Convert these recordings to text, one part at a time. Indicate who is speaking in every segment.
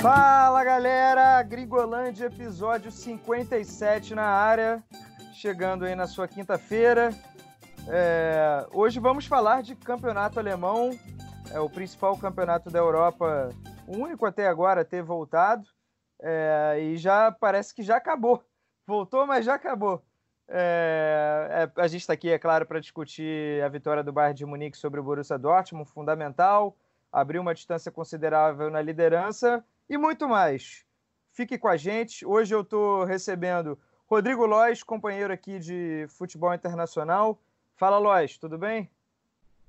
Speaker 1: Fala galera, Gringolândia, episódio 57 na área, chegando aí na sua quinta-feira. É, hoje vamos falar de campeonato alemão, é o principal campeonato da Europa, o único até agora a ter voltado, é, e já parece que já acabou. Voltou, mas já acabou. É, é a gente está aqui, é claro, para discutir a vitória do Bayern de Munique sobre o Borussia Dortmund, fundamental, abriu uma distância considerável na liderança e muito mais. Fique com a gente. Hoje eu estou recebendo Rodrigo Lois, companheiro aqui de futebol internacional. Fala, Lois, tudo bem?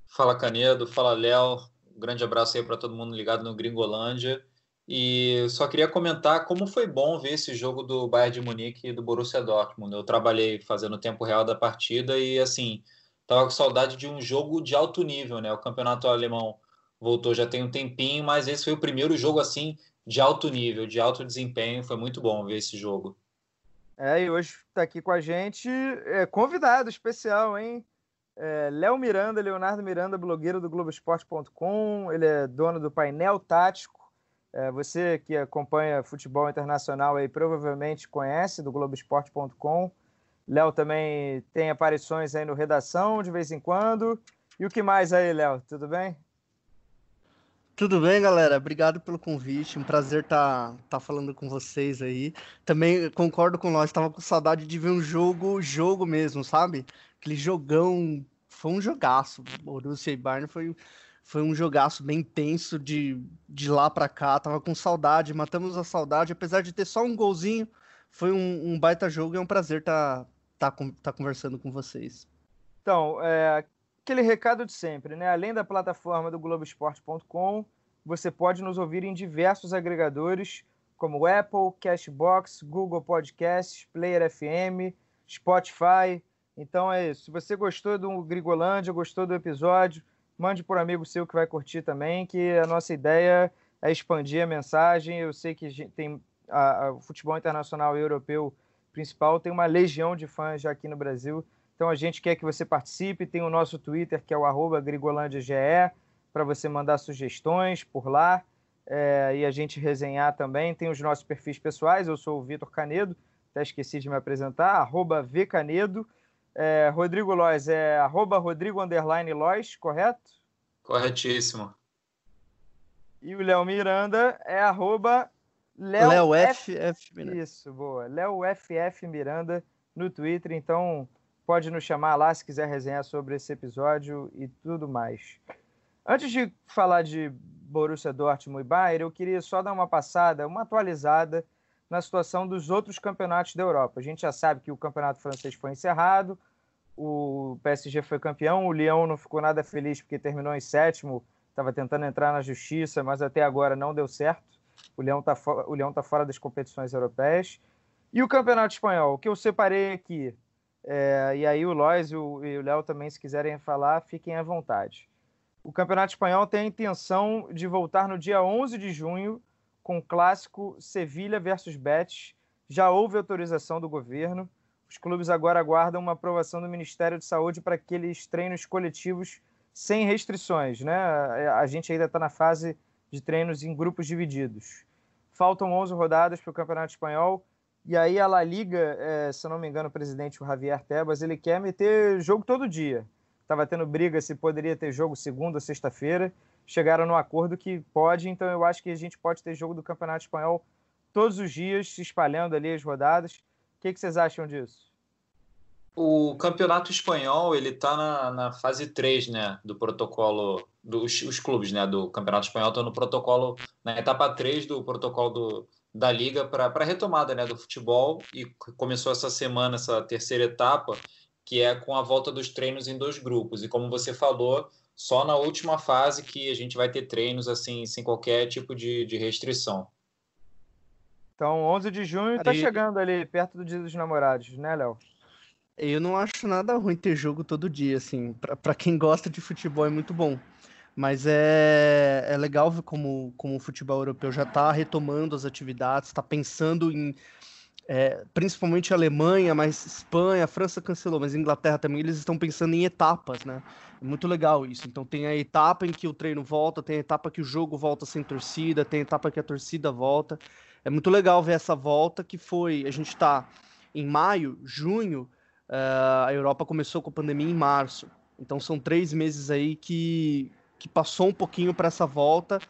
Speaker 2: Fala, Canedo. Fala, Léo. Um grande abraço aí para todo mundo ligado no Gringolândia. E só queria comentar como foi bom ver esse jogo do Bayern de Munique e do Borussia Dortmund. Eu trabalhei fazendo o tempo real da partida e, assim, tava com saudade de um jogo de alto nível, né? O campeonato alemão voltou já tem um tempinho, mas esse foi o primeiro jogo, assim, de alto nível, de alto desempenho. Foi muito bom ver esse jogo.
Speaker 1: É, e hoje está aqui com a gente é, convidado especial, hein? É, Léo Miranda, Leonardo Miranda, blogueiro do Globoesporte.com, ele é dono do painel tático. É, você que acompanha futebol internacional aí provavelmente conhece do Globoesporte.com. Léo também tem aparições aí no Redação de vez em quando. E o que mais aí, Léo? Tudo bem?
Speaker 3: Tudo bem, galera? Obrigado pelo convite. Um prazer estar tá, tá falando com vocês aí. Também concordo com nós, estava com saudade de ver um jogo, jogo mesmo, sabe? Aquele jogão foi um jogaço. Borussia e Bayern foi, foi um jogaço bem tenso de, de lá para cá. Tava com saudade, matamos a saudade. Apesar de ter só um golzinho, foi um, um baita jogo e é um prazer estar tá, tá, tá conversando com vocês.
Speaker 1: Então, é, aquele recado de sempre, né? Além da plataforma do Globoesporte.com, você pode nos ouvir em diversos agregadores, como Apple, Cashbox, Google Podcasts, Player FM, Spotify, então é isso. Se você gostou do Grigolândia, gostou do episódio, mande por amigo seu que vai curtir também, que a nossa ideia é expandir a mensagem. Eu sei que tem a, a, o futebol internacional e europeu principal tem uma legião de fãs já aqui no Brasil. Então a gente quer que você participe. Tem o nosso Twitter, que é o arroba grigolândiage, para você mandar sugestões por lá. É, e a gente resenhar também. Tem os nossos perfis pessoais. Eu sou o Vitor Canedo, até esqueci de me apresentar, arroba vcanedo. É, Rodrigo Lois é arroba Rodrigo underline Lois, correto?
Speaker 2: Corretíssimo.
Speaker 1: E o Léo Miranda é arroba
Speaker 3: Léo FF Miranda.
Speaker 1: Isso, boa. Léo FF Miranda no Twitter, então pode nos chamar lá se quiser resenhar sobre esse episódio e tudo mais. Antes de falar de Borussia Dortmund e Bayern, eu queria só dar uma passada, uma atualizada na situação dos outros campeonatos da Europa. A gente já sabe que o campeonato francês foi encerrado, o PSG foi campeão, o Lyon não ficou nada feliz porque terminou em sétimo, estava tentando entrar na justiça, mas até agora não deu certo. O Lyon está o Leão tá fora das competições europeias. E o campeonato espanhol, o que eu separei aqui, é, e aí o Lois e o Léo também, se quiserem falar, fiquem à vontade. O Campeonato Espanhol tem a intenção de voltar no dia 11 de junho com o clássico Sevilha versus Betis. Já houve autorização do governo. Os clubes agora aguardam uma aprovação do Ministério de Saúde para aqueles treinos coletivos sem restrições. Né? A gente ainda está na fase de treinos em grupos divididos. Faltam 11 rodadas para o Campeonato Espanhol. E aí a La Liga, é, se não me engano, o presidente o Javier Tebas, ele quer meter jogo todo dia. Estava tendo briga se poderia ter jogo segunda ou sexta-feira chegaram no acordo que pode, então eu acho que a gente pode ter jogo do Campeonato Espanhol todos os dias, se espalhando ali as rodadas. O que, que vocês acham disso?
Speaker 2: O Campeonato Espanhol, ele está na, na, fase 3, né, do protocolo, dos os clubes, né, do Campeonato Espanhol estão no protocolo, na etapa 3 do protocolo do, da Liga para a retomada, né, do futebol e começou essa semana, essa terceira etapa, que é com a volta dos treinos em dois grupos. E como você falou, só na última fase que a gente vai ter treinos assim, sem qualquer tipo de, de restrição.
Speaker 1: Então, 11 de junho está chegando ali, perto do Dia dos Namorados, né, Léo?
Speaker 3: Eu não acho nada ruim ter jogo todo dia, assim. Para quem gosta de futebol é muito bom. Mas é, é legal ver como, como o futebol europeu já está retomando as atividades, está pensando em é, principalmente a Alemanha, mas Espanha, França cancelou, mas Inglaterra também, eles estão pensando em etapas, né? É muito legal isso. Então tem a etapa em que o treino volta, tem a etapa que o jogo volta sem torcida, tem a etapa que a torcida volta. É muito legal ver essa volta que foi. A gente está em maio, junho, uh, a Europa começou com a pandemia em março. Então são três meses aí que, que passou um pouquinho para essa volta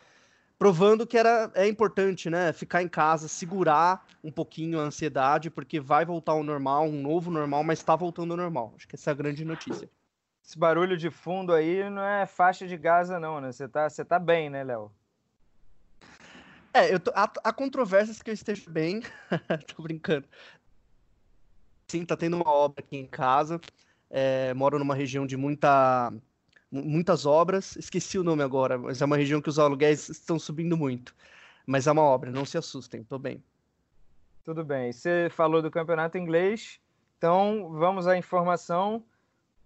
Speaker 3: provando que era, é importante, né? Ficar em casa, segurar um pouquinho a ansiedade, porque vai voltar ao normal, um novo normal, mas está voltando ao normal. Acho que essa é a grande notícia.
Speaker 1: Esse barulho de fundo aí não é faixa de Gaza, não, né? Você tá, você tá bem, né, Léo?
Speaker 3: É, eu tô, há, há controvérsias que eu esteja bem. tô brincando. Sim, tá tendo uma obra aqui em casa. É, moro numa região de muita muitas obras, esqueci o nome agora, mas é uma região que os aluguéis estão subindo muito. Mas é uma obra, não se assustem, tô bem.
Speaker 1: Tudo bem. Você falou do campeonato inglês, então vamos à informação.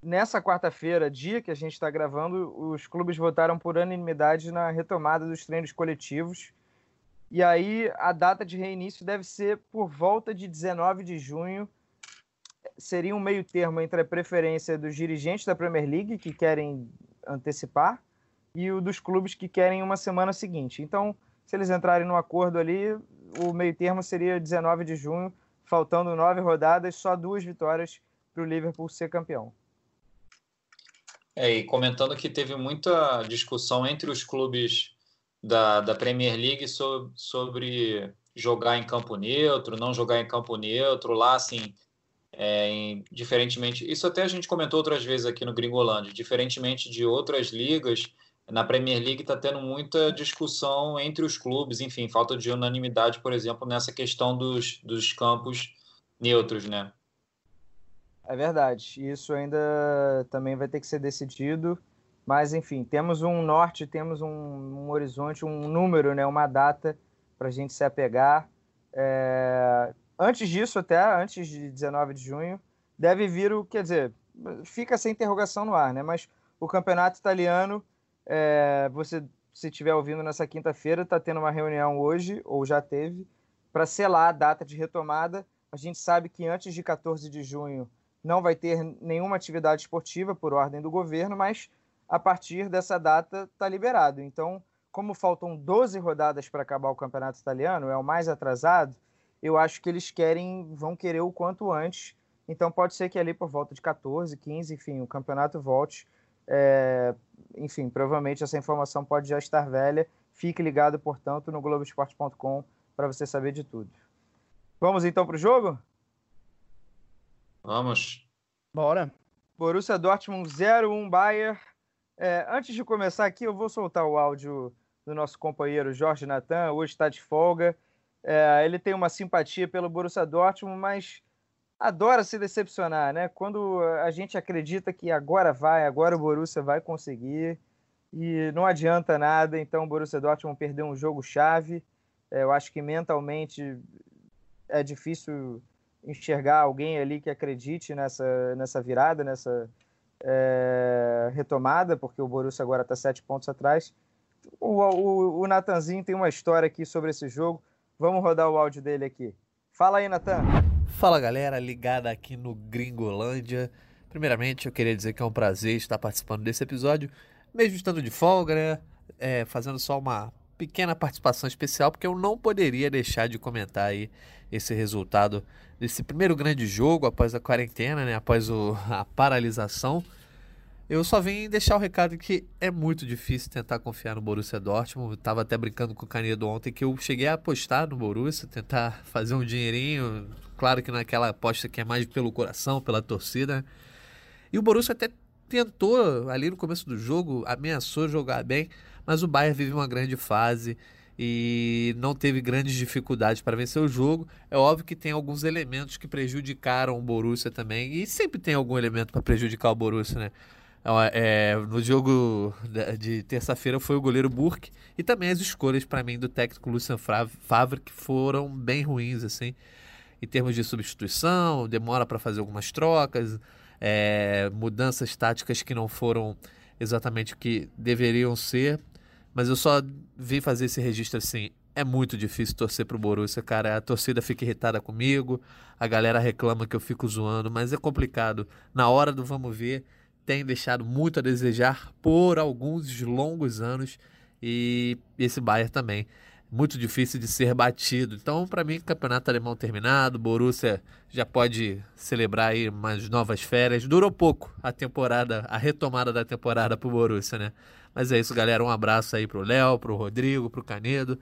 Speaker 1: Nessa quarta-feira, dia que a gente está gravando, os clubes votaram por unanimidade na retomada dos treinos coletivos. E aí a data de reinício deve ser por volta de 19 de junho seria um meio termo entre a preferência dos dirigentes da Premier League, que querem antecipar, e o dos clubes que querem uma semana seguinte. Então, se eles entrarem no acordo ali, o meio termo seria 19 de junho, faltando nove rodadas, só duas vitórias para o Liverpool ser campeão.
Speaker 2: É, e comentando que teve muita discussão entre os clubes da, da Premier League sobre, sobre jogar em campo neutro, não jogar em campo neutro, lá assim, é, em, diferentemente, isso até a gente comentou outras vezes aqui no Gringolândia, diferentemente de outras ligas, na Premier League está tendo muita discussão entre os clubes, enfim, falta de unanimidade, por exemplo, nessa questão dos, dos campos neutros, né?
Speaker 1: É verdade, isso ainda também vai ter que ser decidido, mas enfim, temos um norte, temos um, um horizonte, um número, né, uma data para a gente se apegar. É, antes disso, até antes de 19 de junho, deve vir o. Quer dizer, fica essa interrogação no ar, né? Mas o campeonato italiano, é, você, se estiver ouvindo nessa quinta-feira, está tendo uma reunião hoje, ou já teve, para selar a data de retomada. A gente sabe que antes de 14 de junho não vai ter nenhuma atividade esportiva por ordem do governo, mas a partir dessa data está liberado. Então, como faltam 12 rodadas para acabar o campeonato italiano, é o mais atrasado eu acho que eles querem, vão querer o quanto antes. Então pode ser que ali por volta de 14, 15, enfim, o campeonato volte. É, enfim, provavelmente essa informação pode já estar velha. Fique ligado, portanto, no Globoesporte.com para você saber de tudo. Vamos então para o jogo?
Speaker 2: Vamos.
Speaker 3: Bora.
Speaker 1: Borussia Dortmund 0-1 Bayern. É, antes de começar aqui, eu vou soltar o áudio do nosso companheiro Jorge Natan. Hoje está de folga. É, ele tem uma simpatia pelo Borussia Dortmund, mas adora se decepcionar, né? Quando a gente acredita que agora vai, agora o Borussia vai conseguir e não adianta nada, então o Borussia Dortmund perdeu um jogo chave. É, eu acho que mentalmente é difícil enxergar alguém ali que acredite nessa, nessa virada, nessa é, retomada, porque o Borussia agora está sete pontos atrás. O, o, o Natanzinho tem uma história aqui sobre esse jogo. Vamos rodar o áudio dele aqui. Fala aí, Natan.
Speaker 4: Fala galera, ligada aqui no Gringolândia. Primeiramente, eu queria dizer que é um prazer estar participando desse episódio, mesmo estando de folga, né? É, fazendo só uma pequena participação especial, porque eu não poderia deixar de comentar aí esse resultado desse primeiro grande jogo após a quarentena, né? Após o, a paralisação. Eu só vim deixar o recado que é muito difícil tentar confiar no Borussia Dortmund. Eu tava até brincando com o Canedo ontem que eu cheguei a apostar no Borussia, tentar fazer um dinheirinho. Claro que naquela aposta que é mais pelo coração, pela torcida. E o Borussia até tentou ali no começo do jogo, ameaçou jogar bem, mas o Bayern vive uma grande fase e não teve grandes dificuldades para vencer o jogo. É óbvio que tem alguns elementos que prejudicaram o Borussia também, e sempre tem algum elemento para prejudicar o Borussia, né? É, no jogo de terça-feira foi o goleiro Burke e também as escolhas para mim do técnico Lucien Favre que foram bem ruins assim em termos de substituição, demora para fazer algumas trocas, é, mudanças táticas que não foram exatamente o que deveriam ser, mas eu só vim fazer esse registro assim é muito difícil torcer pro Borussia, cara. A torcida fica irritada comigo, a galera reclama que eu fico zoando, mas é complicado. Na hora do vamos ver, tem deixado muito a desejar por alguns longos anos e esse Bayern também. Muito difícil de ser batido. Então, para mim, campeonato alemão terminado, Borussia já pode celebrar aí umas novas férias. Durou pouco a temporada, a retomada da temporada pro Borussia, né? Mas é isso, galera. Um abraço aí pro Léo, pro Rodrigo, pro Canedo.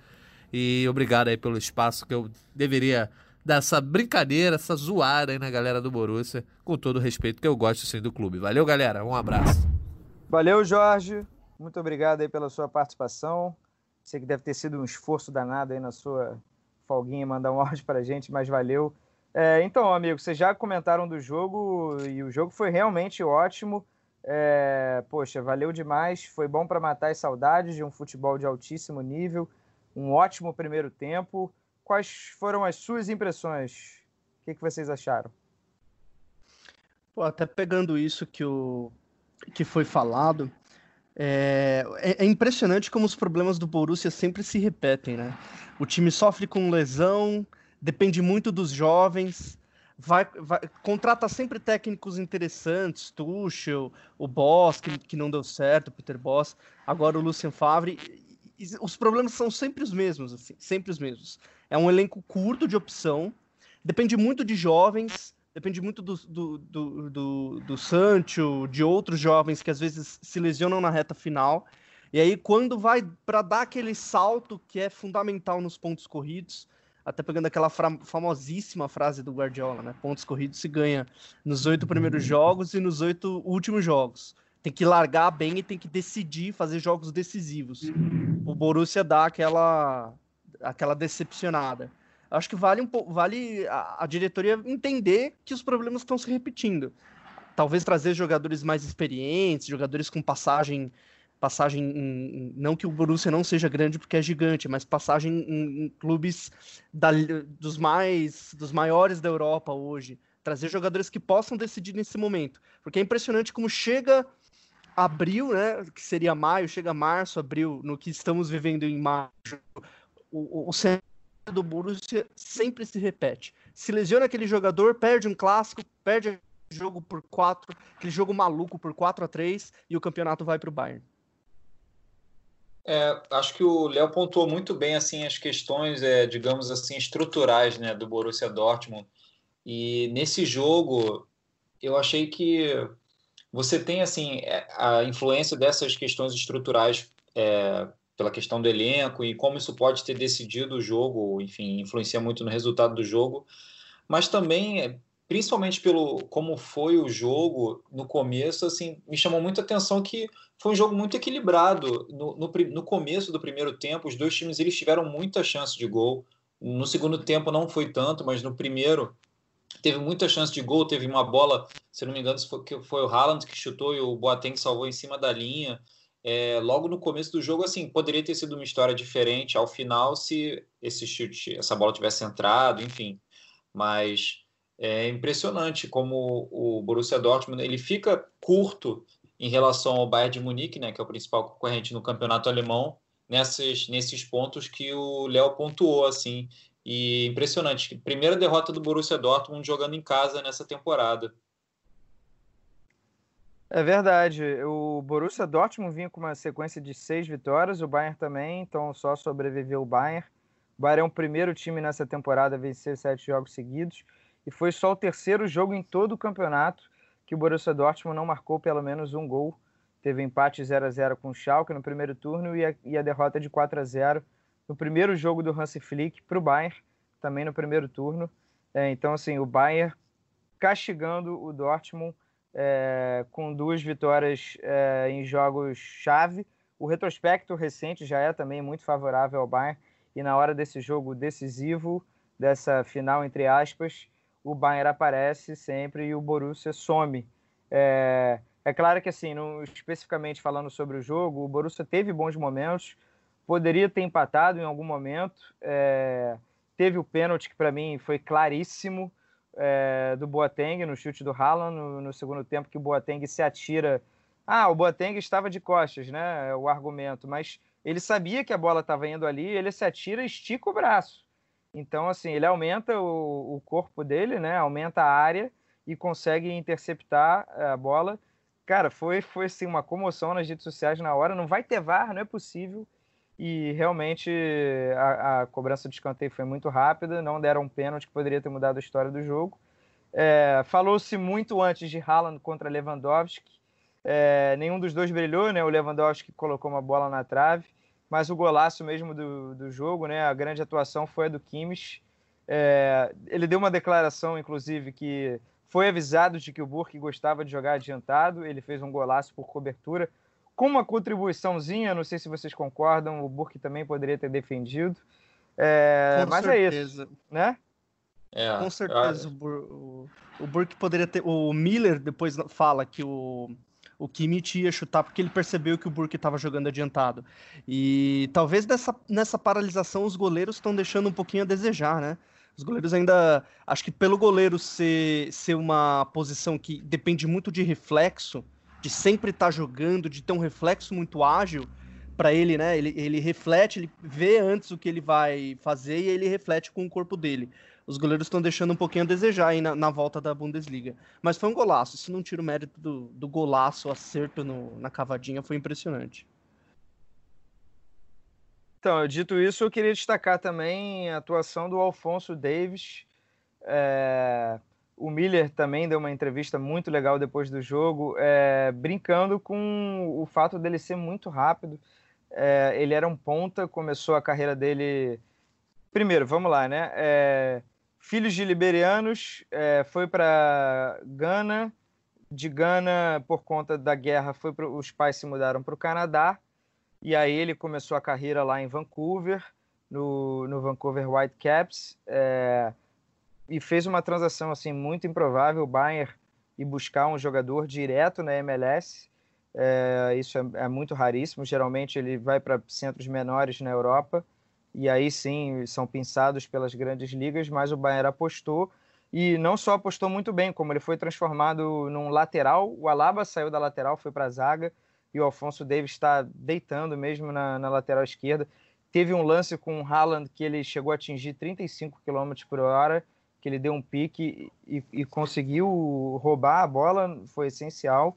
Speaker 4: E obrigado aí pelo espaço que eu deveria dar essa brincadeira, essa zoada aí na galera do Borussia, com todo o respeito que eu gosto sim do clube. Valeu, galera. Um abraço.
Speaker 1: Valeu, Jorge. Muito obrigado aí pela sua participação. Sei que deve ter sido um esforço danado aí na sua folguinha mandar um áudio para a gente, mas valeu. É, então, amigos, vocês já comentaram do jogo e o jogo foi realmente ótimo. É, poxa, valeu demais. Foi bom para matar as saudades de um futebol de altíssimo nível um ótimo primeiro tempo. Quais foram as suas impressões? O que, que vocês acharam?
Speaker 3: Pô, até pegando isso que, o, que foi falado, é, é, é, impressionante como os problemas do Borussia sempre se repetem, né? O time sofre com lesão, depende muito dos jovens, vai, vai contrata sempre técnicos interessantes, Tuchel, o Boss, que, que não deu certo, Peter Boss, agora o Lucien Favre, os problemas são sempre os mesmos, assim, sempre os mesmos. É um elenco curto de opção, depende muito de jovens, depende muito do, do, do, do, do Sancho, de outros jovens que às vezes se lesionam na reta final. E aí, quando vai para dar aquele salto que é fundamental nos pontos corridos, até pegando aquela famosíssima frase do Guardiola, né? Pontos corridos se ganha nos oito primeiros jogos e nos oito últimos jogos tem que largar bem e tem que decidir fazer jogos decisivos. O Borussia dá aquela aquela decepcionada. Acho que vale um pouco, vale a, a, diretoria entender que os problemas estão se repetindo. Talvez trazer jogadores mais experientes, jogadores com passagem passagem em, não que o Borussia não seja grande porque é gigante, mas passagem em, em clubes da, dos mais dos maiores da Europa hoje, trazer jogadores que possam decidir nesse momento, porque é impressionante como chega abril, né, que seria maio, chega março, abril, no que estamos vivendo em maio, o, o cenário do Borussia sempre se repete. Se lesiona aquele jogador, perde um clássico, perde jogo por 4, aquele jogo maluco por 4 a 3 e o campeonato vai para o Bayern.
Speaker 2: É, acho que o Léo pontuou muito bem assim as questões, é, digamos assim, estruturais, né, do Borussia Dortmund. E nesse jogo eu achei que você tem assim é, a influência dessas questões estruturais é, pela questão do elenco e como isso pode ter decidido o jogo, enfim, influencia muito no resultado do jogo, mas também principalmente pelo como foi o jogo no começo, assim, me chamou muita atenção que foi um jogo muito equilibrado. No, no, no, começo do primeiro tempo, os dois times eles tiveram muita chance de gol. No segundo tempo não foi tanto, mas no primeiro teve muita chance de gol, teve uma bola, se não me engano, foi, foi o Haaland que chutou e o Boateng salvou em cima da linha. É, logo no começo do jogo, assim, poderia ter sido uma história diferente ao final se esse chute, essa bola tivesse entrado, enfim. Mas é impressionante como o Borussia Dortmund ele fica curto em relação ao Bayern de Munique, né, que é o principal concorrente no campeonato alemão, nesses, nesses pontos que o Léo pontuou, assim, e impressionante. Primeira derrota do Borussia Dortmund jogando em casa nessa temporada.
Speaker 1: É verdade. O Borussia Dortmund vinha com uma sequência de seis vitórias, o Bayern também, então só sobreviveu o Bayern. O Bayern é o primeiro time nessa temporada a vencer sete jogos seguidos e foi só o terceiro jogo em todo o campeonato que o Borussia Dortmund não marcou pelo menos um gol. Teve empate 0 a 0 com o Schalke no primeiro turno e a, e a derrota de 4 a 0 no primeiro jogo do Hansi Flick para o Bayern, também no primeiro turno. É, então, assim, o Bayern castigando o Dortmund é, com duas vitórias é, em jogos-chave. O retrospecto recente já é também muito favorável ao Bayern, e na hora desse jogo decisivo, dessa final, entre aspas, o Bayern aparece sempre e o Borussia some. É, é claro que, assim, não, especificamente falando sobre o jogo, o Borussia teve bons momentos, poderia ter empatado em algum momento. É, teve o pênalti que para mim foi claríssimo é, do Boateng no chute do Haaland no, no, segundo tempo que o Boateng se atira. Ah, o Boateng estava de costas, né? É o argumento, mas ele sabia que a bola estava indo ali, ele se atira e estica o braço. Então, assim, ele aumenta o, o corpo dele, né? Aumenta a área e consegue interceptar a bola. Cara, foi, foi assim, uma comoção nas redes sociais na hora. Não vai ter VAR, não é possível. E realmente a, a cobrança de escanteio foi muito rápida, não deram um pênalti que poderia ter mudado a história do jogo. É, Falou-se muito antes de Haaland contra Lewandowski. É, nenhum dos dois brilhou, né? O Lewandowski colocou uma bola na trave, mas o golaço mesmo do, do jogo, né? A grande atuação foi a do Kimmich. É, ele deu uma declaração, inclusive, que foi avisado de que o Burke gostava de jogar adiantado. Ele fez um golaço por cobertura. Com uma contribuiçãozinha, não sei se vocês concordam, o Burke também poderia ter defendido. É, mas certeza. é isso, né?
Speaker 3: É, Com certeza, eu... o, o Burke poderia ter. O Miller depois fala que o, o Kimmich ia chutar porque ele percebeu que o Burke estava jogando adiantado. E talvez dessa, nessa paralisação os goleiros estão deixando um pouquinho a desejar, né? Os goleiros ainda. Acho que pelo goleiro ser, ser uma posição que depende muito de reflexo, de sempre estar tá jogando, de ter um reflexo muito ágil para ele, né? Ele, ele reflete, ele vê antes o que ele vai fazer e ele reflete com o corpo dele. Os goleiros estão deixando um pouquinho a desejar aí na, na, volta da Bundesliga. Mas foi um golaço. Isso não tira o mérito do, do golaço, o acerto no, na cavadinha, foi impressionante.
Speaker 1: Então, dito isso, eu queria destacar também a atuação do Alfonso Davis. É... O Miller também deu uma entrevista muito legal depois do jogo, é... brincando com o fato dele ser muito rápido. É... Ele era um ponta, começou a carreira dele. Primeiro, vamos lá, né? É, filhos de liberianos, é, foi para Gana. De Gana, por conta da guerra, foi pro... os pais se mudaram para o Canadá e aí ele começou a carreira lá em Vancouver, no, no Vancouver Whitecaps, é, e fez uma transação assim muito improvável, o Bayern e buscar um jogador direto na MLS. É, isso é, é, muito raríssimo. Geralmente ele vai para centros menores na Europa e aí sim são pensados pelas grandes ligas, mas o Bayern apostou e não só apostou muito bem, como ele foi transformado num lateral. O Alaba saiu da lateral, foi para a zaga e o Alfonso Davis está deitando mesmo na, na, lateral esquerda. Teve um lance com o Haaland que ele chegou a atingir 35 km por hora, que ele deu um pique e, e conseguiu roubar a bola, foi essencial.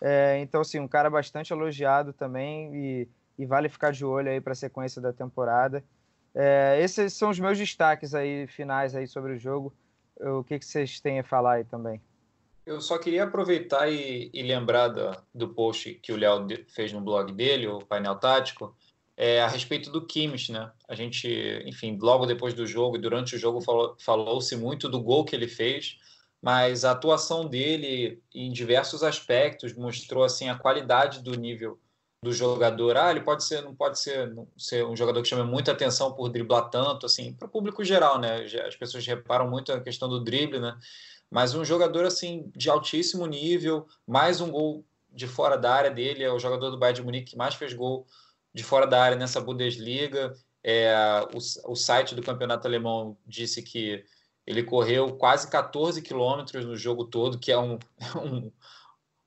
Speaker 1: É, então, assim, um cara bastante elogiado também e, e vale ficar de olho aí para a sequência da temporada. É, esses são os meus destaques aí finais aí sobre o jogo. O que, que vocês têm a falar aí também?
Speaker 2: Eu só queria aproveitar e, e lembrar do, do post que o Léo fez no blog dele, o painel tático, é, a respeito do Kimmich, né? A gente, enfim, logo depois do jogo e durante o jogo falou-se muito do gol que ele fez, mas a atuação dele em diversos aspectos mostrou assim a qualidade do nível do jogador. Ah, ele pode ser, não pode ser, não ser um jogador que chama muita atenção por driblar tanto, assim, para o público geral, né? As pessoas reparam muito a questão do drible, né? mas um jogador assim de altíssimo nível, mais um gol de fora da área dele, é o jogador do Bayern de Munique que mais fez gol de fora da área nessa Bundesliga. É, o, o site do campeonato alemão disse que ele correu quase 14 quilômetros no jogo todo, que é um, um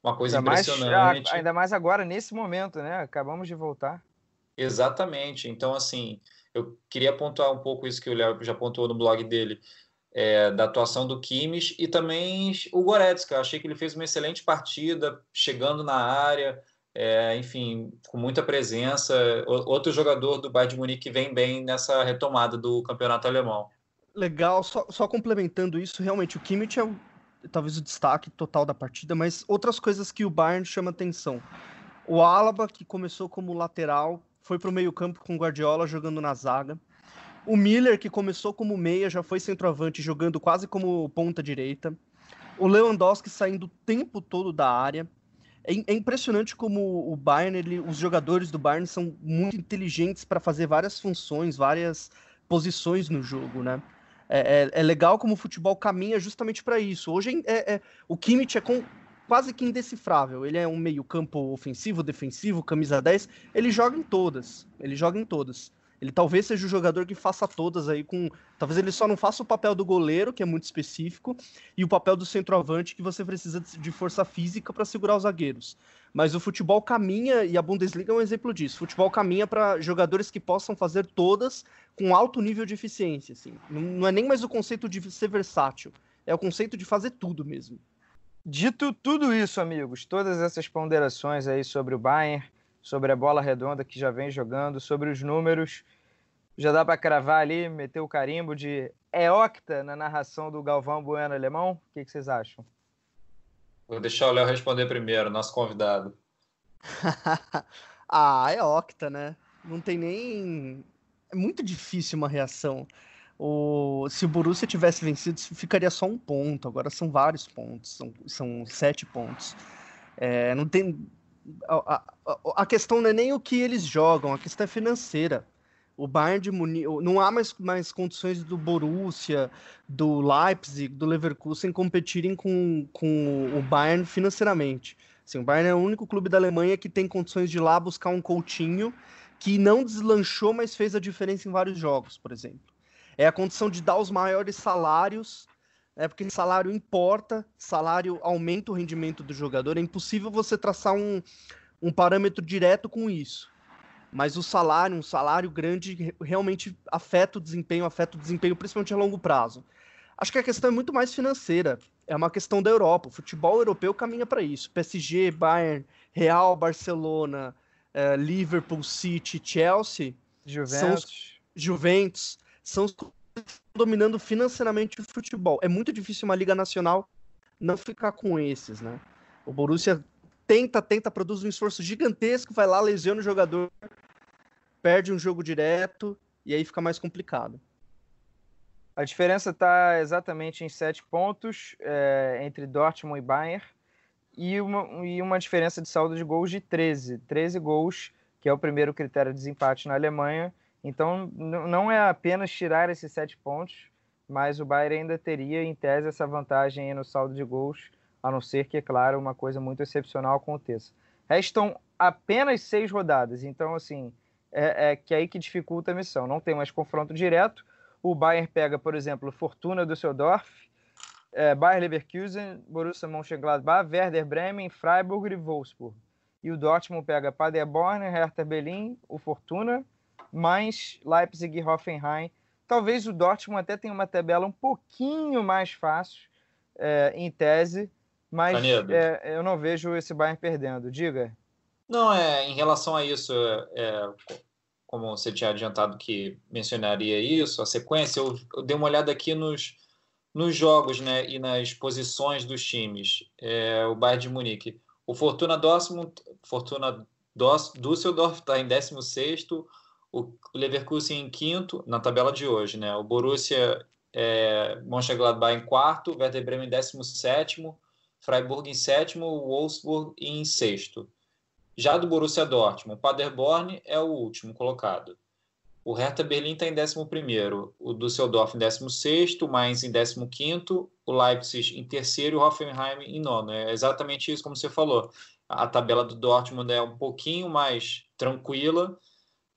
Speaker 2: uma coisa ainda impressionante.
Speaker 1: Mais, ainda mais agora, nesse momento, né? Acabamos de voltar.
Speaker 2: Exatamente. Então, assim, eu queria pontuar um pouco isso que o Léo já pontuou no blog dele é, da atuação do Kimmich e também o Goretzka. Eu achei que ele fez uma excelente partida, chegando na área, é, enfim, com muita presença. Outro jogador do Bayern de Munique que vem bem nessa retomada do campeonato alemão.
Speaker 3: Legal, só, só complementando isso, realmente o Kimmich é o, talvez o destaque total da partida, mas outras coisas que o Bayern chama atenção. O Alaba, que começou como lateral, foi para o meio-campo com o Guardiola jogando na zaga. O Miller, que começou como meia, já foi centroavante, jogando quase como ponta direita. O Lewandowski saindo o tempo todo da área. É, é impressionante como o Bayern, ele, os jogadores do Bayern são muito inteligentes para fazer várias funções, várias posições no jogo, né? É, é, é legal como o futebol caminha justamente para isso. Hoje é, é, o Kimmich é com, quase que indecifrável. Ele é um meio campo ofensivo, defensivo, camisa 10. Ele joga em todas. Ele joga em todas. Ele talvez seja o jogador que faça todas aí com. Talvez ele só não faça o papel do goleiro, que é muito específico, e o papel do centroavante, que você precisa de força física para segurar os zagueiros. Mas o futebol caminha, e a Bundesliga é um exemplo disso. O futebol caminha para jogadores que possam fazer todas com alto nível de eficiência. Assim. Não é nem mais o conceito de ser versátil, é o conceito de fazer tudo mesmo.
Speaker 1: Dito tudo isso, amigos, todas essas ponderações aí sobre o Bayern, sobre a bola redonda que já vem jogando, sobre os números. Já dá para cravar ali, meter o carimbo de é octa na narração do Galvão Bueno Alemão? O que, que vocês acham?
Speaker 2: Vou deixar o Léo responder primeiro, nosso convidado.
Speaker 3: ah, é octa, né? Não tem nem. É muito difícil uma reação. O... Se o Borussia tivesse vencido, ficaria só um ponto. Agora são vários pontos, são, são sete pontos. É, não tem a, a, questão não é nem o que eles jogam, a questão é financeira. O Bayern de Munique, não há mais, mais condições do Borussia, do Leipzig, do Leverkusen competirem com, com o Bayern financeiramente. Assim, o Bayern é o único clube da Alemanha que tem condições de ir lá buscar um Coutinho que não deslanchou, mas fez a diferença em vários jogos, por exemplo. É a condição de dar os maiores salários é porque salário importa, salário aumenta o rendimento do jogador. É impossível você traçar um, um parâmetro direto com isso. Mas o salário, um salário grande, realmente afeta o desempenho, afeta o desempenho, principalmente a longo prazo. Acho que a questão é muito mais financeira. É uma questão da Europa. O futebol europeu caminha para isso. PSG, Bayern, Real, Barcelona, eh, Liverpool, City, Chelsea,
Speaker 1: Juventus.
Speaker 3: São os, Juventus são os dominando financeiramente o futebol. É muito difícil uma liga nacional não ficar com esses, né? O Borussia tenta, tenta, produz um esforço gigantesco, vai lá, lesiona o jogador, perde um jogo direto e aí fica mais complicado.
Speaker 1: A diferença está exatamente em sete pontos é, entre Dortmund e Bayern e uma, e uma diferença de saldo de gols de 13. 13 gols, que é o primeiro critério de desempate na Alemanha, então, não é apenas tirar esses sete pontos, mas o Bayern ainda teria, em tese, essa vantagem no saldo de gols, a não ser que, é claro, uma coisa muito excepcional aconteça. Restam apenas seis rodadas, então, assim, é, é que é aí que dificulta a missão. Não tem mais confronto direto. O Bayern pega, por exemplo, Fortuna Düsseldorf, é, Bayern Leverkusen, Borussia Mönchengladbach, Werder Bremen, Freiburg e Wolfsburg. E o Dortmund pega Paderborn, Hertha Berlin, o Fortuna, mais Leipzig e Hoffenheim. Talvez o Dortmund até tenha uma tabela um pouquinho mais fácil, é, em tese, mas é, eu não vejo esse Bayern perdendo. Diga.
Speaker 2: Não, é em relação a isso, é, como você tinha adiantado que mencionaria isso, a sequência, eu, eu dei uma olhada aqui nos, nos jogos né, e nas posições dos times. É, o Bayern de Munique. O Fortuna Dortmund, Fortuna Düsseldorf está em 16 o Leverkusen em quinto na tabela de hoje, né? O Borussia é, Mönchengladbach em quarto, Werder Bremen em décimo sétimo, Freiburg em sétimo, Wolfsburg em sexto. Já do Borussia Dortmund, o Paderborn é o último colocado. O Hertha Berlim está em décimo primeiro, o Düsseldorf em décimo sexto, o Mainz em décimo quinto, o Leipzig em terceiro e o Hoffenheim em nono. É exatamente isso como você falou. A tabela do Dortmund é um pouquinho mais tranquila,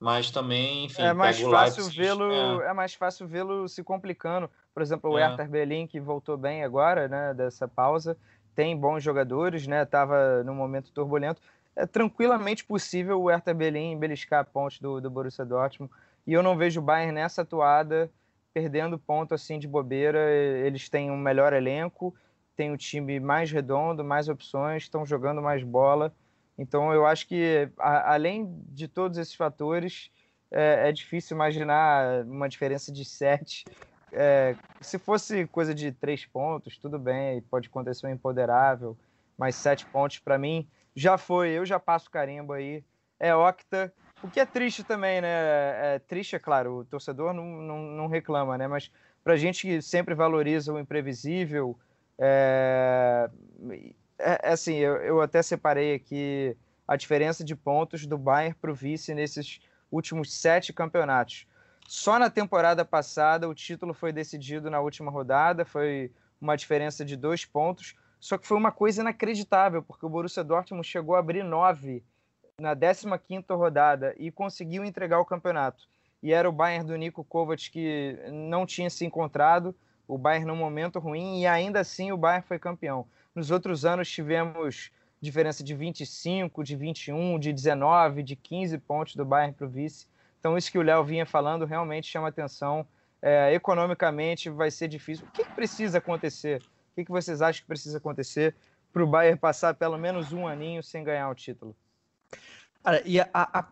Speaker 2: mas também, enfim,
Speaker 1: é mais fácil vê-lo, é. é. mais fácil vê-lo se complicando. Por exemplo, o é. Hertha Berlin que voltou bem agora, né, dessa pausa, tem bons jogadores, né, estava num momento turbulento. É tranquilamente possível o Hertha Berlin beliscar a ponte do, do Borussia Dortmund. E eu não vejo o Bayern nessa atuada perdendo ponto assim de bobeira. Eles têm um melhor elenco, têm o um time mais redondo, mais opções, estão jogando mais bola. Então, eu acho que, a, além de todos esses fatores, é, é, difícil imaginar uma diferença de sete. É, se fosse coisa de três pontos, tudo bem, pode acontecer um empoderável, mas sete pontos para mim já foi, eu já passo carimbo aí. É octa, o que é triste também, né? É triste, é claro, o torcedor não, não, não reclama, né? Mas para gente que sempre valoriza o imprevisível, é, é, é, assim, eu, eu até separei aqui a diferença de pontos do Bayern para o vice nesses últimos sete campeonatos. Só na temporada passada o título foi decidido na última rodada, foi uma diferença de dois pontos, só que foi uma coisa inacreditável, porque o Borussia Dortmund chegou a abrir nove na 15ª rodada e conseguiu entregar o campeonato. e era o Bayern do Nico Kovac que não tinha se encontrado, o Bayern num momento ruim e ainda assim o Bayern foi campeão. Nos outros anos tivemos diferença de 25, de 21, de 19, de 15 pontos do Bayern para o vice. Então isso que o Léo vinha falando realmente chama atenção. É, economicamente vai ser difícil. O que, que precisa acontecer? O que, que vocês acham que precisa acontecer para o Bayern passar pelo menos um aninho sem ganhar o título?
Speaker 3: Cara, e a, a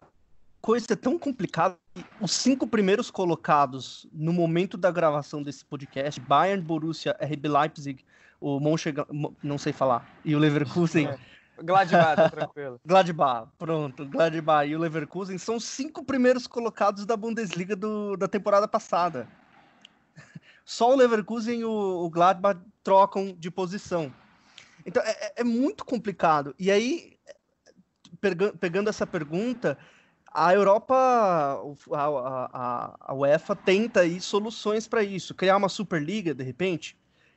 Speaker 3: coisa é tão complicada. Os cinco primeiros colocados no momento da gravação desse podcast, Bayern, Borussia, RB Leipzig, o Mönchengladbach, não sei falar, e o Leverkusen. É.
Speaker 1: Gladbach, tá tranquilo.
Speaker 3: Gladbach, pronto. Gladbach e o Leverkusen são os cinco primeiros colocados da Bundesliga do, da temporada passada. Só o Leverkusen e o, o Gladbach trocam de posição. Então é, é, é muito complicado. E aí, pegando essa pergunta, a Europa, a, a, a UEFA tenta aí soluções para isso. Criar uma Superliga, de repente.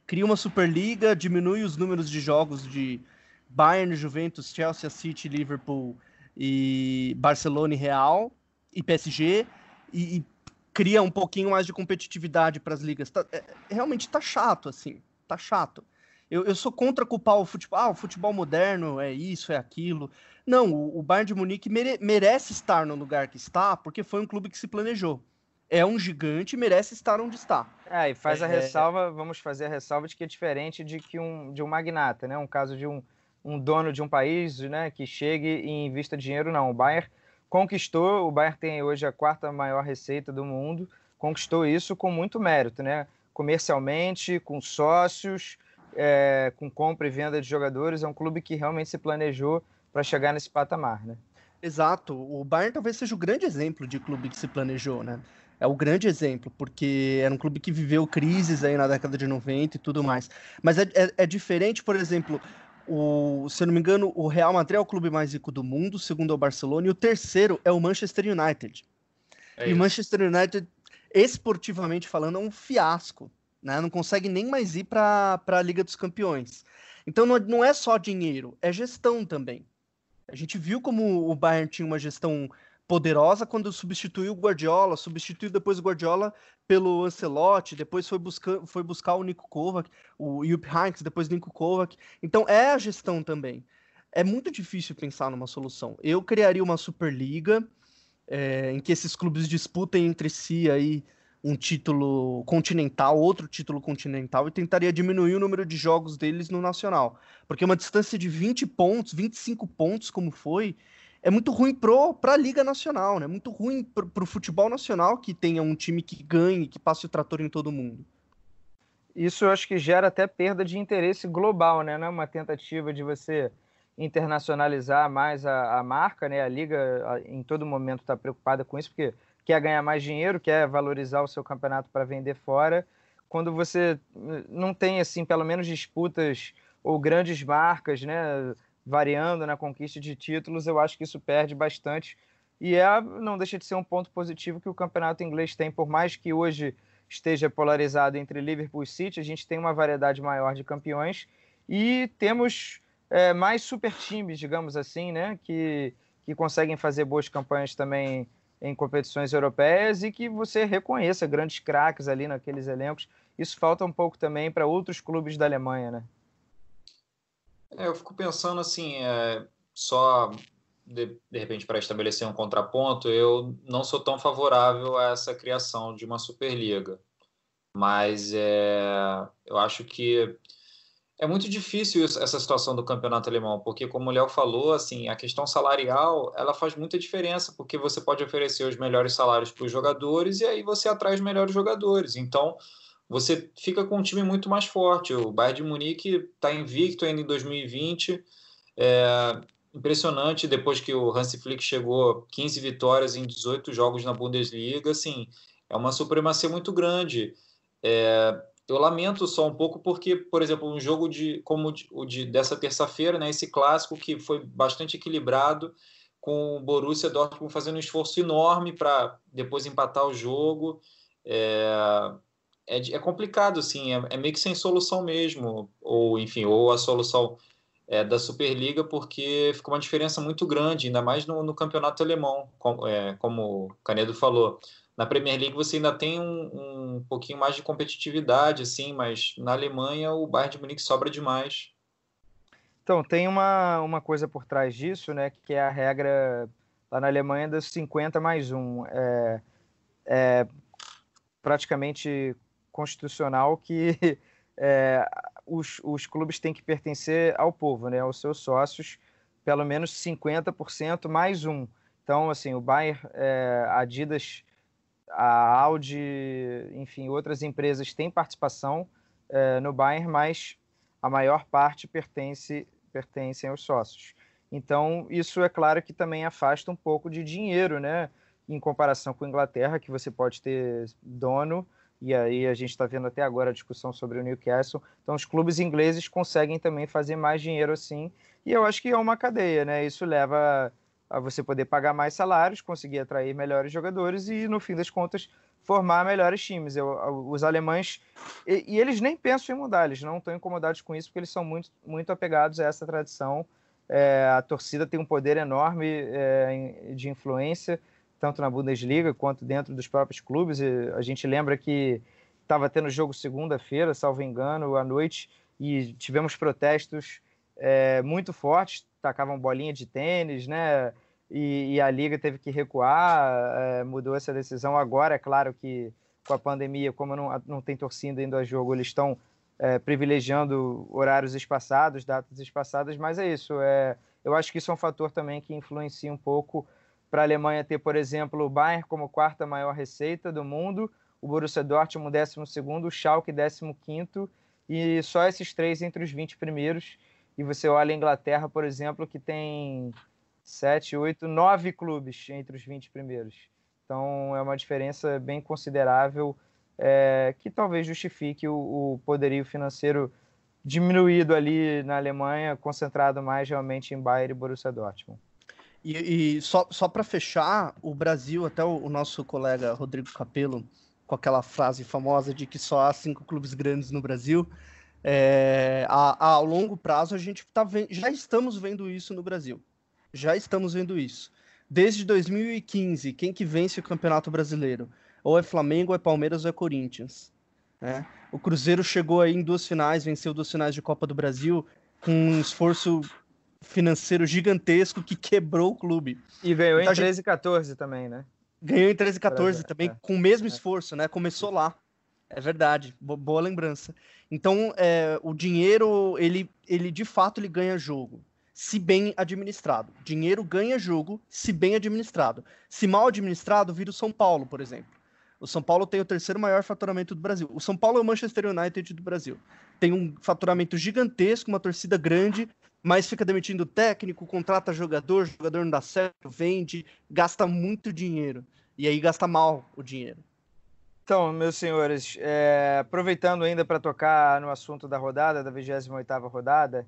Speaker 3: Cria uma Superliga, diminui os números de jogos de Bayern, Juventus, Chelsea, City, Liverpool e Barcelona e Real e PSG e, e cria um pouquinho mais de competitividade para as ligas. Tá, é, realmente tá chato, assim. Tá chato. Eu, eu sou contra culpar o futebol. Ah, o futebol moderno é isso, é aquilo. Não, o, o Bayern de Munique mere, merece estar no lugar que está, porque foi um clube que se planejou. É um gigante e merece estar onde está.
Speaker 1: É, e faz é, a ressalva, vamos fazer a ressalva de que é diferente de que um, de um magnata, né? Um caso de um, um dono de um país, né, que chegue e invista dinheiro, não. O Bayern conquistou, o Bayern tem hoje a quarta maior receita do mundo, conquistou isso com muito mérito, né? Comercialmente, com sócios, é, com compra e venda de jogadores, é um clube que realmente se planejou para chegar nesse patamar, né?
Speaker 3: Exato. O Bayern talvez seja o grande exemplo de clube que se planejou, né? É o grande exemplo, porque era um clube que viveu crises aí na década de 90 e tudo mais. Mas é, é, é diferente, por exemplo, o, se eu não me engano, o Real Madrid é o clube mais rico do mundo, o segundo é o Barcelona, e o terceiro é o Manchester United. É e o Manchester United, esportivamente falando, é um fiasco. Né? Não consegue nem mais ir para a Liga dos Campeões. Então não, não é só dinheiro, é gestão também. A gente viu como o Bayern tinha uma gestão poderosa quando substituiu o Guardiola, substituiu depois o Guardiola pelo Ancelotti, depois foi buscar, foi buscar o Nico Kovac, o Jupp Heynckes, depois Nico Kovac. Então é a gestão também. É muito difícil pensar numa solução. Eu criaria uma Superliga é, em que esses clubes disputem entre si aí um título continental, outro título continental e tentaria diminuir o número de jogos deles no nacional. Porque uma distância de 20 pontos, 25 pontos, como foi, é muito ruim para a Liga Nacional, né? Muito ruim para o futebol nacional que tenha um time que ganhe, que passe o trator em todo mundo.
Speaker 1: Isso eu acho que gera até perda de interesse global, né? É uma tentativa de você internacionalizar mais a, a marca, né? A Liga a, em todo momento está preocupada com isso, porque quer ganhar mais dinheiro, quer valorizar o seu campeonato para vender fora. Quando você não tem, assim, pelo menos disputas ou grandes marcas, né? Variando na conquista de títulos, eu acho que isso perde bastante. E é, não deixa de ser um ponto positivo que o campeonato inglês tem, por mais que hoje esteja polarizado entre Liverpool e City, a gente tem uma variedade maior de campeões e temos é, mais super times, digamos assim, né, que, que conseguem fazer boas campanhas também em competições europeias e que você reconheça grandes craques ali naqueles elencos. Isso falta um pouco também para outros clubes da Alemanha, né?
Speaker 2: É, eu fico pensando assim, é, só de, de repente para estabelecer um contraponto, eu não sou tão favorável a essa criação de uma Superliga. Mas é, eu acho que é muito difícil essa situação do campeonato alemão, porque como o Léo falou, assim, a questão salarial, ela faz muita diferença, porque você pode oferecer os melhores salários para os jogadores e aí você atrai os melhores jogadores. Então, você fica com um time muito mais forte. O Bayern de Munique está invicto ainda em 2020. É impressionante, depois que o Hansi Flick chegou 15 vitórias em 18 jogos na Bundesliga, assim, é uma supremacia muito grande. É, eu lamento só um pouco porque, por exemplo, um jogo de como o de, dessa terça-feira, né, esse clássico que foi bastante equilibrado, com o Borussia Dortmund fazendo um esforço enorme para depois empatar o jogo. É, é, é complicado, sim, é, é, meio que sem solução mesmo, ou enfim, ou a solução é, da Superliga, porque ficou uma diferença muito grande, ainda mais no, no campeonato alemão, como, é, como o Canedo falou. na Premier League você ainda tem um, um pouquinho mais de competitividade, assim, mas na Alemanha o Bayern de Munique sobra demais.
Speaker 1: Então, tem uma, uma coisa por trás disso, né, que é a regra lá na Alemanha dos 50 mais 1. É, é praticamente constitucional que é, os, os clubes têm que pertencer ao povo, né, aos seus sócios, pelo menos 50% mais um. Então, assim, o Bayern, é, Adidas, a Audi, enfim, outras empresas têm participação é, no Bayern, mas a maior parte pertence pertencem aos sócios. Então, isso é claro que também afasta um pouco de dinheiro, né? Em comparação com a Inglaterra, que você pode ter dono, e aí a gente está vendo até agora a discussão sobre o Newcastle. Então, os clubes ingleses conseguem também fazer mais dinheiro assim, e eu acho que é uma cadeia, né? Isso leva a você poder pagar mais salários, conseguir atrair melhores jogadores e, no fim das contas, formar melhores times. Eu, os alemães, e, e, eles nem pensam em mudar, eles não estão incomodados com isso, porque eles são muito, muito apegados a essa tradição. É, a torcida tem um poder enorme é, de influência, tanto na Bundesliga quanto dentro dos próprios clubes. E a gente lembra que estava tendo jogo segunda-feira, salvo engano, à noite, e tivemos protestos é, muito fortes, tacavam bolinha de tênis, né? e, e a liga teve que recuar, é, mudou essa decisão. Agora, é claro que com a pandemia, como não, não tem torcida indo a jogo, eles estão é, privilegiando horários espaçados, datas espaçadas, mas é isso. É, eu acho que isso é um fator também que influencia um pouco para a Alemanha ter, por exemplo, o Bayern como quarta maior receita do mundo, o Borussia Dortmund décimo segundo, o Schalke décimo quinto e só esses três entre os 20 primeiros. E você olha a Inglaterra, por exemplo, que tem sete, oito, nove clubes entre os 20 primeiros. Então é uma diferença bem considerável é, que talvez justifique o, o, poderio financeiro diminuído ali na Alemanha, concentrado mais realmente em Bayern e Borussia Dortmund.
Speaker 3: E, e só, só para fechar, o Brasil, até o, o, nosso colega Rodrigo Capello, com aquela frase famosa de que só há cinco clubes grandes no Brasil, é, a, a, longo prazo a gente tá vendo, já estamos vendo isso no Brasil já estamos vendo isso. Desde 2015, quem que vence o Campeonato Brasileiro? Ou é Flamengo, ou é Palmeiras, ou é Corinthians. Né? O Cruzeiro chegou aí em duas finais, venceu duas finais de Copa do Brasil, com um esforço financeiro gigantesco que quebrou o clube.
Speaker 1: E ganhou então, em 13 e 14 também, né?
Speaker 3: Ganhou em 13 e 14 também, é. com o mesmo é. esforço, né? Começou lá. É verdade, boa lembrança. Então, é, o dinheiro, ele, ele de fato ele ganha jogo se bem administrado. Dinheiro ganha jogo se bem administrado. Se mal administrado, vira o São Paulo, por exemplo. O São Paulo tem o terceiro maior faturamento do Brasil. O São Paulo é o Manchester United do Brasil. Tem um faturamento gigantesco, uma torcida grande, mas fica demitindo técnico, contrata jogador, jogador não dá certo, vende, gasta muito dinheiro. E aí gasta mal o dinheiro.
Speaker 1: Então, meus senhores, é, aproveitando ainda para tocar no assunto da rodada, da 28ª rodada,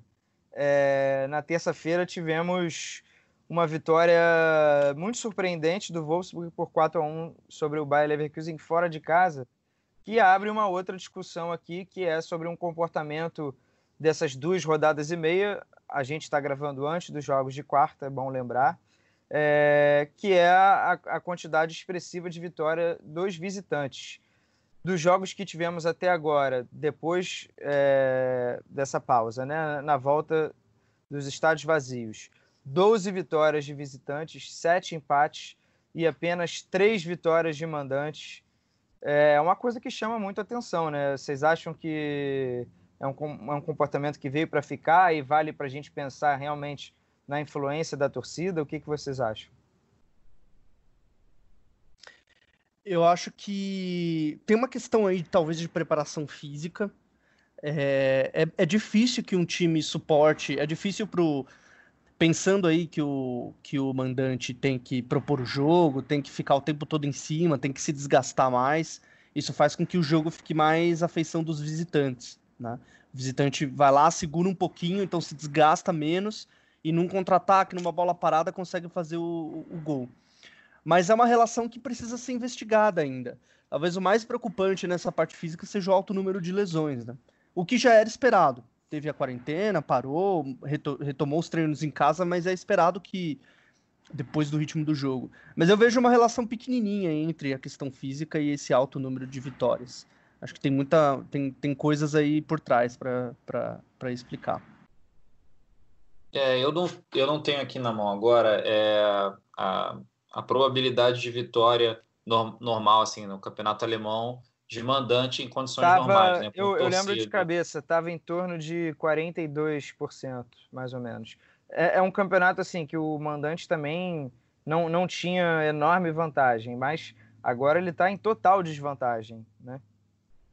Speaker 1: é, na terça-feira tivemos uma vitória muito surpreendente do Wolfsburg por 4 a 1 sobre o Bayer Leverkusen fora de casa, que abre uma outra discussão aqui, que é sobre um comportamento dessas duas rodadas e meia. A gente está gravando antes dos jogos de quarta, é bom lembrar, é, que é a, a quantidade expressiva de vitória dos visitantes dos jogos que tivemos até agora, depois é, dessa pausa, né, na volta dos estádios vazios, 12 vitórias de visitantes, 7 empates e apenas 3 vitórias de mandantes. É uma coisa que chama muito atenção, né? Vocês acham que é um, é um comportamento que veio para ficar e vale para a gente pensar realmente na influência da torcida? O que, que vocês acham?
Speaker 3: Eu acho que tem uma questão aí, talvez, de preparação física. É, é, é, difícil que um time suporte, é difícil pro. Pensando aí que o, que o mandante tem que propor o jogo, tem que ficar o tempo todo em cima, tem que se desgastar mais. Isso faz com que o jogo fique mais à feição dos visitantes. Né? O visitante vai lá, segura um pouquinho, então se desgasta menos, e num contra-ataque, numa bola parada, consegue fazer o, o gol mas é uma relação que precisa ser investigada ainda. Talvez o mais preocupante nessa parte física seja o alto número de lesões, né? O que já era esperado. Teve a quarentena, parou, retomou os treinos em casa, mas é esperado que depois do ritmo do jogo. Mas eu vejo uma relação pequenininha entre a questão física e esse alto número de vitórias. Acho que tem muita tem, tem coisas aí por trás para explicar.
Speaker 2: É, eu não, eu não tenho aqui na mão agora é, a, a probabilidade de vitória no, normal assim no campeonato alemão de mandante em condições
Speaker 1: tava,
Speaker 2: normais. Né,
Speaker 1: eu, eu, lembro de cabeça, estava em torno de 42%, mais ou menos. É, é, um campeonato assim que o mandante também não, não tinha enorme vantagem, mas agora ele está em total desvantagem, né?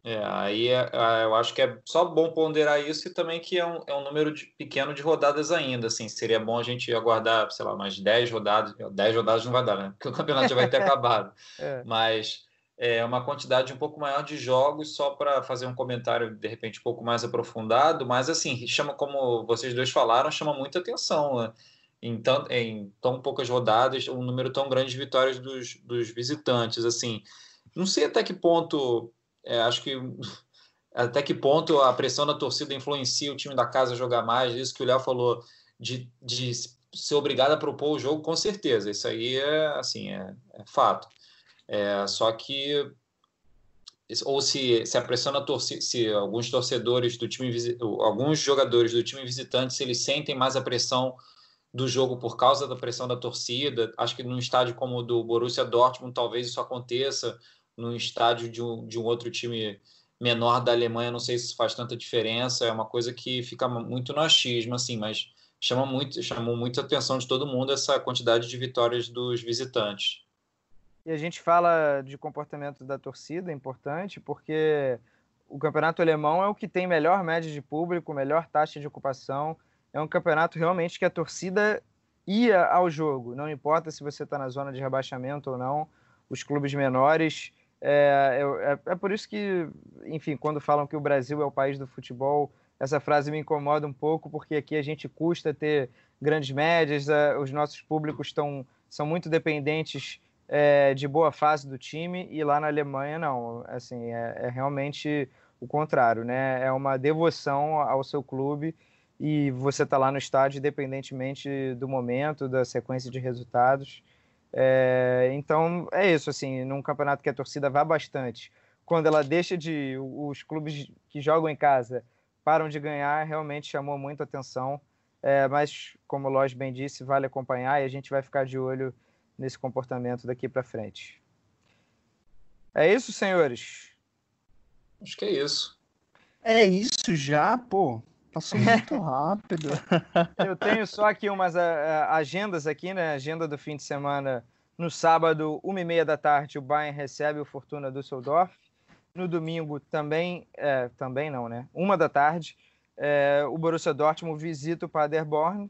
Speaker 2: É, aí é, é, eu acho que é só bom ponderar isso e também que é um, é um número de, pequeno de rodadas ainda, assim, seria bom a gente aguardar, sei lá, mais 10 rodadas, 10 rodadas não vai dar, né? Porque o campeonato já vai ter acabado, é. mas é uma quantidade um pouco maior de jogos só para fazer um comentário de repente um pouco mais aprofundado, mas assim, chama como vocês dois falaram, chama muita atenção, né? em, tão, em tão poucas rodadas, um número tão grande de vitórias dos, dos visitantes, assim, não sei até que ponto é, acho que até que ponto a pressão da torcida influencia o time da casa a jogar mais, isso que o Léo falou, de, de ser obrigado a propor o jogo, com certeza, isso aí é, assim, é, é fato. É, só que ou se, se a pressão da torcida, se alguns torcedores do time, alguns jogadores do time visitante, se eles sentem mais a pressão do jogo por causa da pressão da torcida, acho que num estádio como o do Borussia Dortmund talvez isso aconteça, num estádio de um, de um outro time menor da Alemanha, não sei se faz tanta diferença, é uma coisa que fica muito no achismo, assim, mas chama muito, chamou muito a atenção de todo mundo essa quantidade de vitórias dos visitantes.
Speaker 1: E a gente fala de comportamento da torcida, é importante, porque o campeonato alemão é o que tem melhor média de público, melhor taxa de ocupação. É um campeonato realmente que a torcida ia ao jogo, não importa se você está na zona de rebaixamento ou não. Os clubes menores é, é, é, por isso que, enfim, quando falam que o Brasil é o país do futebol, essa frase me incomoda um pouco, porque aqui a gente custa ter grandes médias, os nossos públicos estão, são muito dependentes é, de boa fase do time, e lá na Alemanha não. Assim, é, é realmente o contrário, né? É uma devoção ao seu clube e você está lá no estádio independentemente do momento, da sequência de resultados. É, então é isso, assim, num campeonato que a torcida vai bastante, quando ela deixa de. Os clubes que jogam em casa param de ganhar, realmente chamou muita atenção. É, mas, como o Lois bem disse, vale acompanhar e a gente vai ficar de olho nesse comportamento daqui para frente. É isso, senhores?
Speaker 2: Acho que é isso.
Speaker 3: É isso já, pô. Passou muito rápido.
Speaker 1: Eu tenho só aqui umas a, a, agendas aqui, né? Agenda do fim de semana. No sábado, uma e meia da tarde, o Bayern recebe o Fortuna Düsseldorf. No domingo também, é, também não, né? Uma da tarde, é, o Borussia Dortmund visita o Paderborn.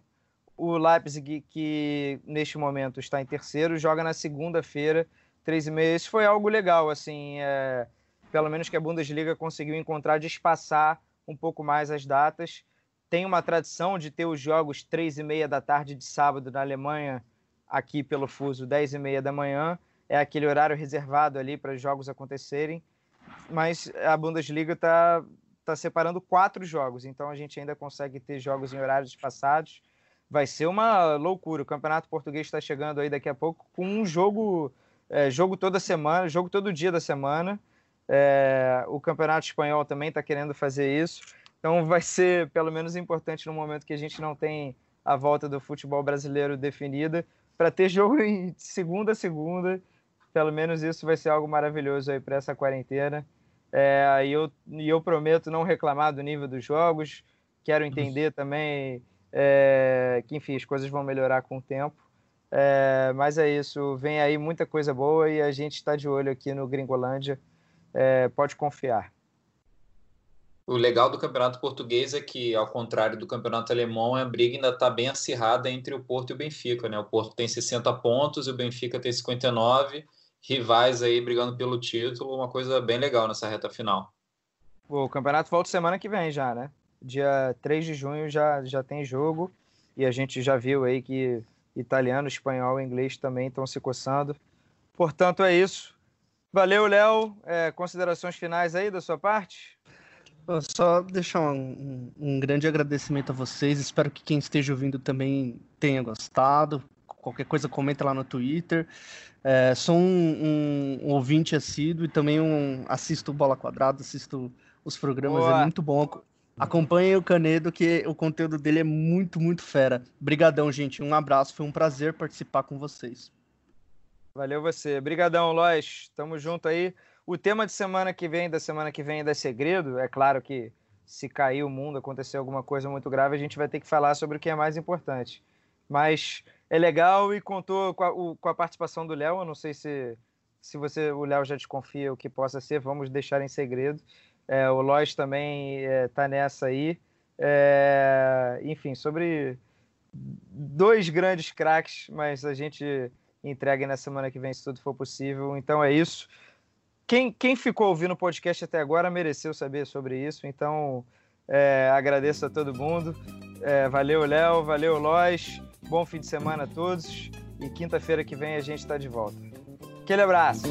Speaker 1: O Leipzig, que neste momento está em terceiro, joga na segunda-feira, três e meia. Isso foi algo legal, assim, é, pelo menos que a Bundesliga conseguiu encontrar de espaçar um pouco mais as datas. Tem uma tradição de ter os jogos três e meia da tarde de sábado na Alemanha, aqui pelo fuso, dez e meia da manhã. É aquele horário reservado ali para os jogos acontecerem. Mas a Bundesliga está tá separando quatro jogos, então a gente ainda consegue ter jogos em horários passados. Vai ser uma loucura. O Campeonato Português está chegando aí daqui a pouco com um jogo, é, jogo toda semana, jogo todo dia da semana. É, o Campeonato Espanhol também está querendo fazer isso. Então vai ser pelo menos importante no momento que a gente não tem a volta do futebol brasileiro definida, para ter jogo em segunda a segunda. Pelo menos isso vai ser algo maravilhoso aí para essa quarentena. É, e, eu, e eu prometo não reclamar do nível dos jogos. Quero entender também é, que, enfim, as coisas vão melhorar com o tempo. É, mas é isso, vem aí muita coisa boa e a gente está de olho aqui no Gringolândia é, pode confiar.
Speaker 2: O legal do campeonato português é que, ao contrário do campeonato alemão, a briga ainda está bem acirrada entre o Porto e o Benfica. Né? O Porto tem 60 pontos e o Benfica tem 59. Rivais aí brigando pelo título, uma coisa bem legal nessa reta final.
Speaker 1: O campeonato volta semana que vem já, né? Dia 3 de junho já, já tem jogo e a gente já viu aí que italiano, espanhol e inglês também estão se coçando. Portanto, é isso. Valeu, Léo. É, considerações finais aí da sua parte?
Speaker 3: Só deixar um, um, grande agradecimento a vocês. Espero que quem esteja ouvindo também tenha gostado. qualquer coisa comenta lá no Twitter. É, sou um, um, um, ouvinte assíduo e também um assisto Bola Quadrada, assisto os programas, é Boa. é muito bom. Acompanhe o Canedo, que o conteúdo dele é muito, muito fera. Brigadão, gente. Um abraço, foi um prazer participar com vocês.
Speaker 1: Valeu você. Brigadão, Lois. Tamo junto aí. O tema de semana que vem, da semana que vem, é segredo. É claro que se cair o mundo, acontecer alguma coisa muito grave, a gente vai ter que falar sobre o que é mais importante. Mas é legal e contou com a, o, com a participação do Léo. Eu não sei se, se você, o Léo já desconfia o que possa ser, vamos deixar em segredo. É, o Lois também está é, nessa aí. É, enfim, sobre dois grandes craques, mas a gente entrega na semana que vem, se tudo for possível. Então é isso. Quem, quem ficou ouvindo o podcast até agora mereceu saber sobre isso, então é, agradeço a todo mundo. É, valeu, Léo, valeu, Lois. Bom fim de semana a todos. E quinta-feira que vem a gente está de volta. Aquele abraço.